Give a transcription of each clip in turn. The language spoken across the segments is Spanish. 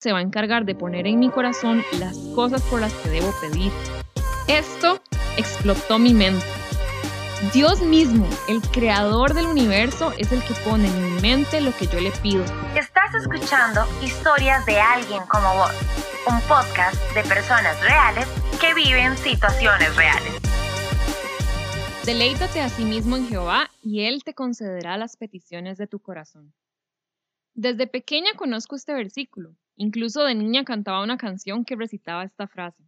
se va a encargar de poner en mi corazón las cosas por las que debo pedir. Esto explotó mi mente. Dios mismo, el creador del universo, es el que pone en mi mente lo que yo le pido. Estás escuchando Historias de alguien como vos, un podcast de personas reales que viven situaciones reales. Deleítate a sí mismo en Jehová y Él te concederá las peticiones de tu corazón. Desde pequeña conozco este versículo. Incluso de niña cantaba una canción que recitaba esta frase.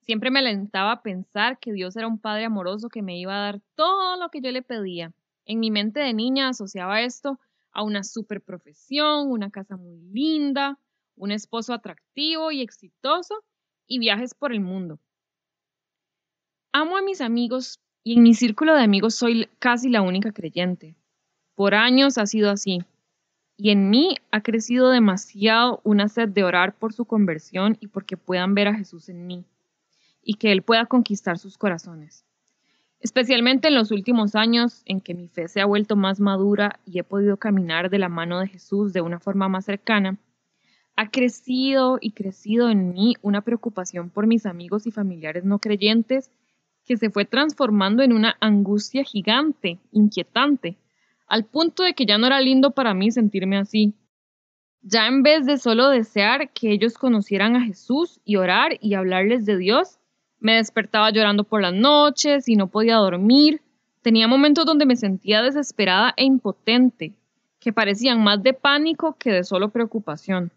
Siempre me alentaba a pensar que Dios era un Padre amoroso que me iba a dar todo lo que yo le pedía. En mi mente de niña asociaba esto a una super profesión, una casa muy linda, un esposo atractivo y exitoso y viajes por el mundo. Amo a mis amigos y en mi círculo de amigos soy casi la única creyente. Por años ha sido así. Y en mí ha crecido demasiado una sed de orar por su conversión y porque puedan ver a Jesús en mí y que Él pueda conquistar sus corazones. Especialmente en los últimos años en que mi fe se ha vuelto más madura y he podido caminar de la mano de Jesús de una forma más cercana, ha crecido y crecido en mí una preocupación por mis amigos y familiares no creyentes que se fue transformando en una angustia gigante, inquietante, al punto de que ya no era lindo para mí sentirme así. Ya en vez de solo desear que ellos conocieran a Jesús y orar y hablarles de Dios, me despertaba llorando por las noches y no podía dormir. Tenía momentos donde me sentía desesperada e impotente, que parecían más de pánico que de solo preocupación.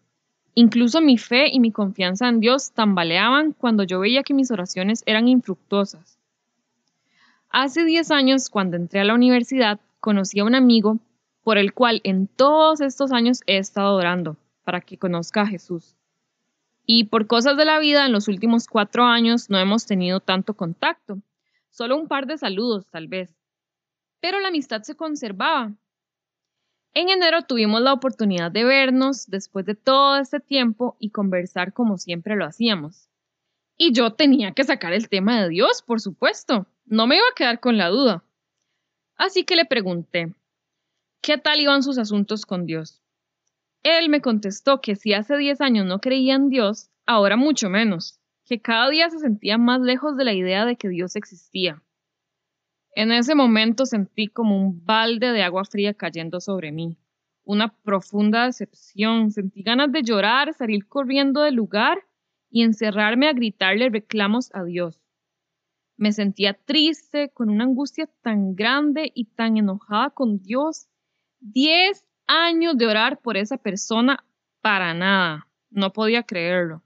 Incluso mi fe y mi confianza en Dios tambaleaban cuando yo veía que mis oraciones eran infructuosas. Hace 10 años, cuando entré a la universidad, conocí a un amigo por el cual en todos estos años he estado orando para que conozca a Jesús. Y por cosas de la vida, en los últimos cuatro años no hemos tenido tanto contacto, solo un par de saludos tal vez. Pero la amistad se conservaba. En enero tuvimos la oportunidad de vernos después de todo este tiempo y conversar como siempre lo hacíamos. Y yo tenía que sacar el tema de Dios, por supuesto. No me iba a quedar con la duda. Así que le pregunté, ¿qué tal iban sus asuntos con Dios? Él me contestó que si hace 10 años no creía en Dios, ahora mucho menos, que cada día se sentía más lejos de la idea de que Dios existía. En ese momento sentí como un balde de agua fría cayendo sobre mí, una profunda decepción, sentí ganas de llorar, salir corriendo del lugar y encerrarme a gritarle reclamos a Dios. Me sentía triste, con una angustia tan grande y tan enojada con Dios. Diez años de orar por esa persona para nada. No podía creerlo.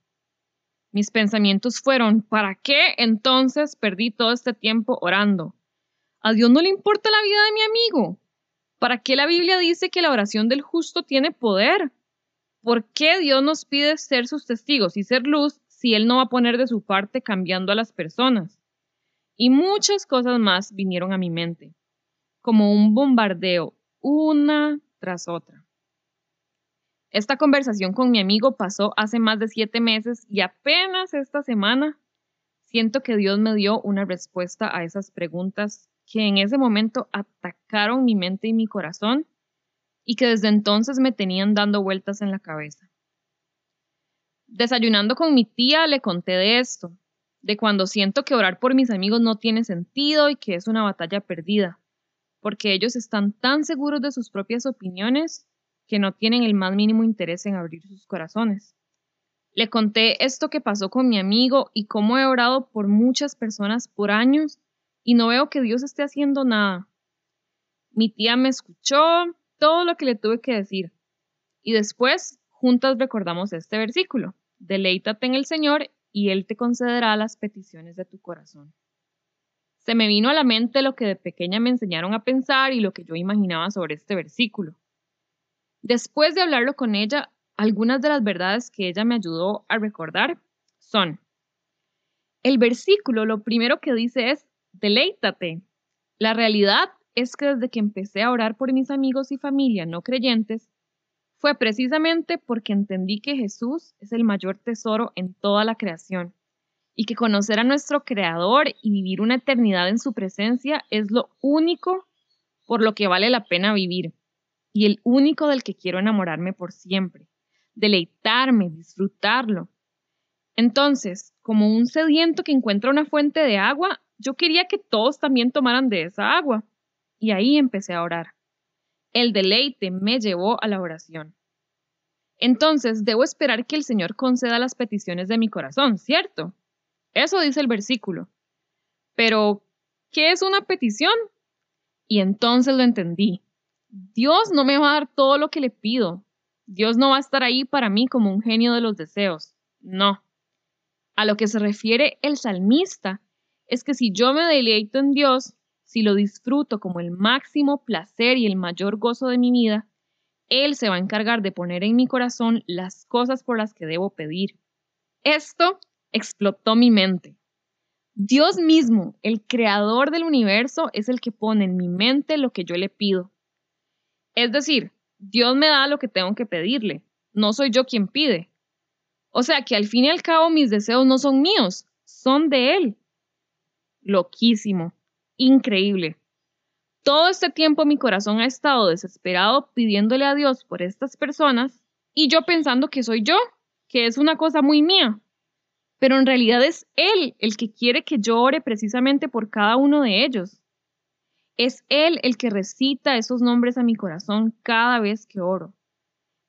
Mis pensamientos fueron, ¿para qué entonces perdí todo este tiempo orando? A Dios no le importa la vida de mi amigo. ¿Para qué la Biblia dice que la oración del justo tiene poder? ¿Por qué Dios nos pide ser sus testigos y ser luz si Él no va a poner de su parte cambiando a las personas? Y muchas cosas más vinieron a mi mente, como un bombardeo, una tras otra. Esta conversación con mi amigo pasó hace más de siete meses y apenas esta semana siento que Dios me dio una respuesta a esas preguntas que en ese momento atacaron mi mente y mi corazón y que desde entonces me tenían dando vueltas en la cabeza. Desayunando con mi tía le conté de esto, de cuando siento que orar por mis amigos no tiene sentido y que es una batalla perdida porque ellos están tan seguros de sus propias opiniones que no tienen el más mínimo interés en abrir sus corazones. Le conté esto que pasó con mi amigo y cómo he orado por muchas personas por años y no veo que Dios esté haciendo nada. Mi tía me escuchó todo lo que le tuve que decir y después juntas recordamos este versículo. Deleítate en el Señor y Él te concederá las peticiones de tu corazón. Se me vino a la mente lo que de pequeña me enseñaron a pensar y lo que yo imaginaba sobre este versículo. Después de hablarlo con ella, algunas de las verdades que ella me ayudó a recordar son, el versículo lo primero que dice es, deleítate. La realidad es que desde que empecé a orar por mis amigos y familia no creyentes, fue precisamente porque entendí que Jesús es el mayor tesoro en toda la creación y que conocer a nuestro Creador y vivir una eternidad en su presencia es lo único por lo que vale la pena vivir y el único del que quiero enamorarme por siempre. deleitarme, disfrutarlo. Entonces, como un sediento que encuentra una fuente de agua, yo quería que todos también tomaran de esa agua. Y ahí empecé a orar. El deleite me llevó a la oración. Entonces, debo esperar que el Señor conceda las peticiones de mi corazón, ¿cierto? Eso dice el versículo. Pero, ¿qué es una petición? Y entonces lo entendí. Dios no me va a dar todo lo que le pido. Dios no va a estar ahí para mí como un genio de los deseos. No. A lo que se refiere el salmista es que si yo me deleito en Dios, si lo disfruto como el máximo placer y el mayor gozo de mi vida, Él se va a encargar de poner en mi corazón las cosas por las que debo pedir. Esto explotó mi mente. Dios mismo, el creador del universo, es el que pone en mi mente lo que yo le pido. Es decir, Dios me da lo que tengo que pedirle, no soy yo quien pide. O sea que al fin y al cabo mis deseos no son míos, son de Él. Loquísimo, increíble. Todo este tiempo mi corazón ha estado desesperado pidiéndole a Dios por estas personas y yo pensando que soy yo, que es una cosa muy mía. Pero en realidad es Él el que quiere que yo ore precisamente por cada uno de ellos. Es Él el que recita esos nombres a mi corazón cada vez que oro.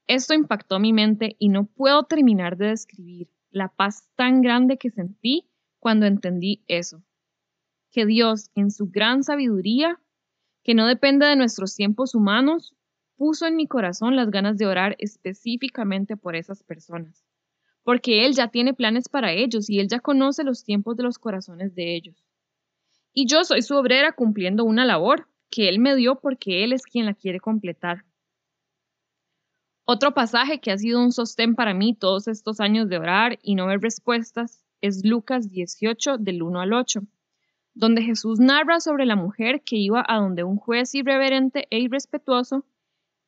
Esto impactó mi mente y no puedo terminar de describir la paz tan grande que sentí cuando entendí eso. Que Dios, en su gran sabiduría, que no depende de nuestros tiempos humanos, puso en mi corazón las ganas de orar específicamente por esas personas, porque Él ya tiene planes para ellos y Él ya conoce los tiempos de los corazones de ellos y yo soy su obrera cumpliendo una labor que Él me dio porque Él es quien la quiere completar. Otro pasaje que ha sido un sostén para mí todos estos años de orar y no ver respuestas es Lucas 18 del 1 al 8, donde Jesús narra sobre la mujer que iba a donde un juez irreverente e irrespetuoso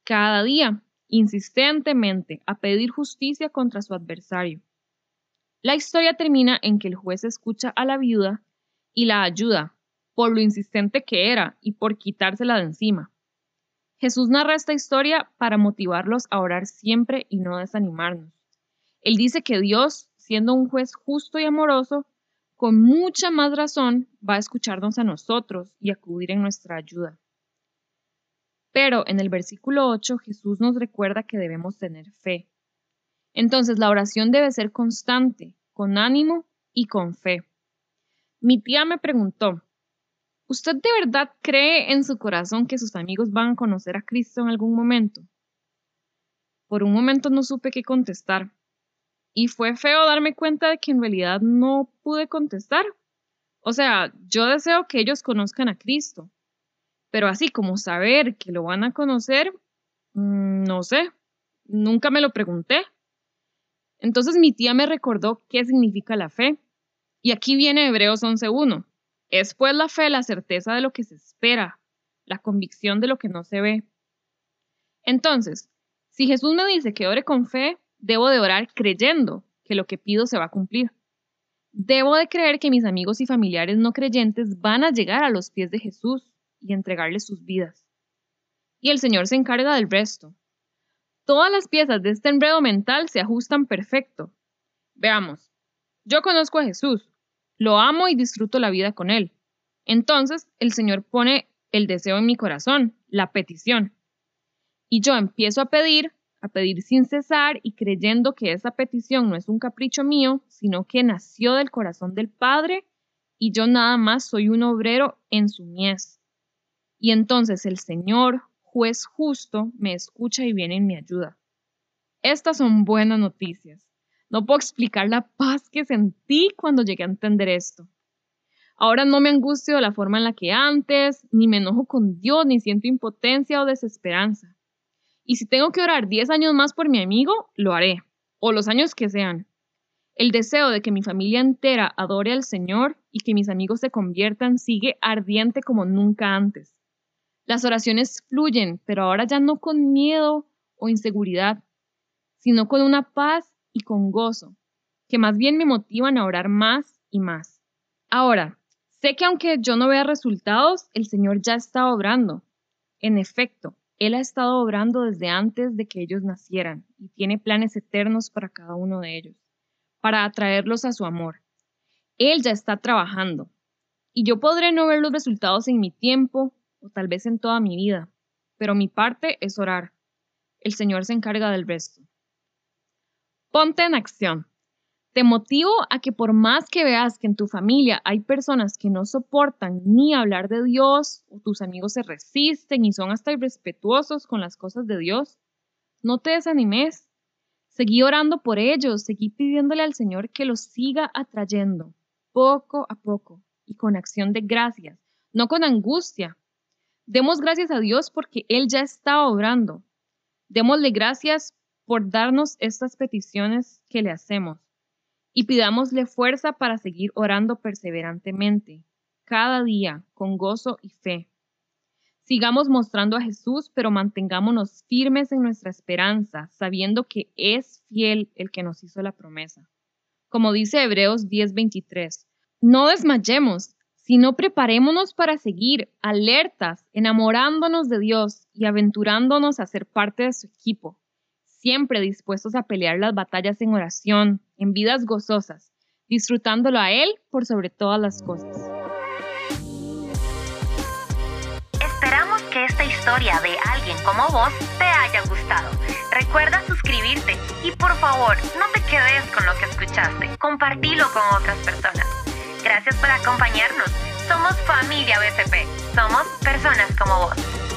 cada día, insistentemente, a pedir justicia contra su adversario. La historia termina en que el juez escucha a la viuda y la ayuda, por lo insistente que era y por quitársela de encima. Jesús narra esta historia para motivarlos a orar siempre y no desanimarnos. Él dice que Dios, siendo un juez justo y amoroso, con mucha más razón va a escucharnos a nosotros y acudir en nuestra ayuda. Pero en el versículo 8 Jesús nos recuerda que debemos tener fe. Entonces la oración debe ser constante, con ánimo y con fe. Mi tía me preguntó, ¿Usted de verdad cree en su corazón que sus amigos van a conocer a Cristo en algún momento? Por un momento no supe qué contestar. Y fue feo darme cuenta de que en realidad no pude contestar. O sea, yo deseo que ellos conozcan a Cristo. Pero así como saber que lo van a conocer, mm, no sé, nunca me lo pregunté. Entonces mi tía me recordó qué significa la fe. Y aquí viene Hebreos 11.1. Es pues la fe la certeza de lo que se espera, la convicción de lo que no se ve. Entonces, si Jesús me dice que ore con fe, debo de orar creyendo que lo que pido se va a cumplir. Debo de creer que mis amigos y familiares no creyentes van a llegar a los pies de Jesús y entregarle sus vidas. Y el Señor se encarga del resto. Todas las piezas de este enredo mental se ajustan perfecto. Veamos. Yo conozco a Jesús, lo amo y disfruto la vida con Él. Entonces el Señor pone el deseo en mi corazón, la petición. Y yo empiezo a pedir, a pedir sin cesar y creyendo que esa petición no es un capricho mío, sino que nació del corazón del Padre y yo nada más soy un obrero en su mies. Y entonces el Señor, juez justo, me escucha y viene en mi ayuda. Estas son buenas noticias. No puedo explicar la paz que sentí cuando llegué a entender esto. Ahora no me angustio de la forma en la que antes, ni me enojo con Dios, ni siento impotencia o desesperanza. Y si tengo que orar 10 años más por mi amigo, lo haré, o los años que sean. El deseo de que mi familia entera adore al Señor y que mis amigos se conviertan sigue ardiente como nunca antes. Las oraciones fluyen, pero ahora ya no con miedo o inseguridad, sino con una paz y con gozo, que más bien me motivan a orar más y más. Ahora, sé que aunque yo no vea resultados, el Señor ya está obrando. En efecto, Él ha estado obrando desde antes de que ellos nacieran y tiene planes eternos para cada uno de ellos, para atraerlos a su amor. Él ya está trabajando y yo podré no ver los resultados en mi tiempo o tal vez en toda mi vida, pero mi parte es orar. El Señor se encarga del resto. Ponte en acción. Te motivo a que por más que veas que en tu familia hay personas que no soportan ni hablar de Dios o tus amigos se resisten y son hasta irrespetuosos con las cosas de Dios, no te desanimes. Seguí orando por ellos, seguí pidiéndole al Señor que los siga atrayendo poco a poco y con acción de gracias, no con angustia. Demos gracias a Dios porque Él ya está obrando. Démosle gracias por darnos estas peticiones que le hacemos y pidámosle fuerza para seguir orando perseverantemente, cada día, con gozo y fe. Sigamos mostrando a Jesús, pero mantengámonos firmes en nuestra esperanza, sabiendo que es fiel el que nos hizo la promesa. Como dice Hebreos 10:23, no desmayemos, sino preparémonos para seguir alertas, enamorándonos de Dios y aventurándonos a ser parte de su equipo, siempre dispuestos a pelear las batallas en oración, en vidas gozosas, disfrutándolo a Él por sobre todas las cosas. Esperamos que esta historia de alguien como vos te haya gustado. Recuerda suscribirte y por favor no te quedes con lo que escuchaste, compartilo con otras personas. Gracias por acompañarnos. Somos familia BCP. Somos personas como vos.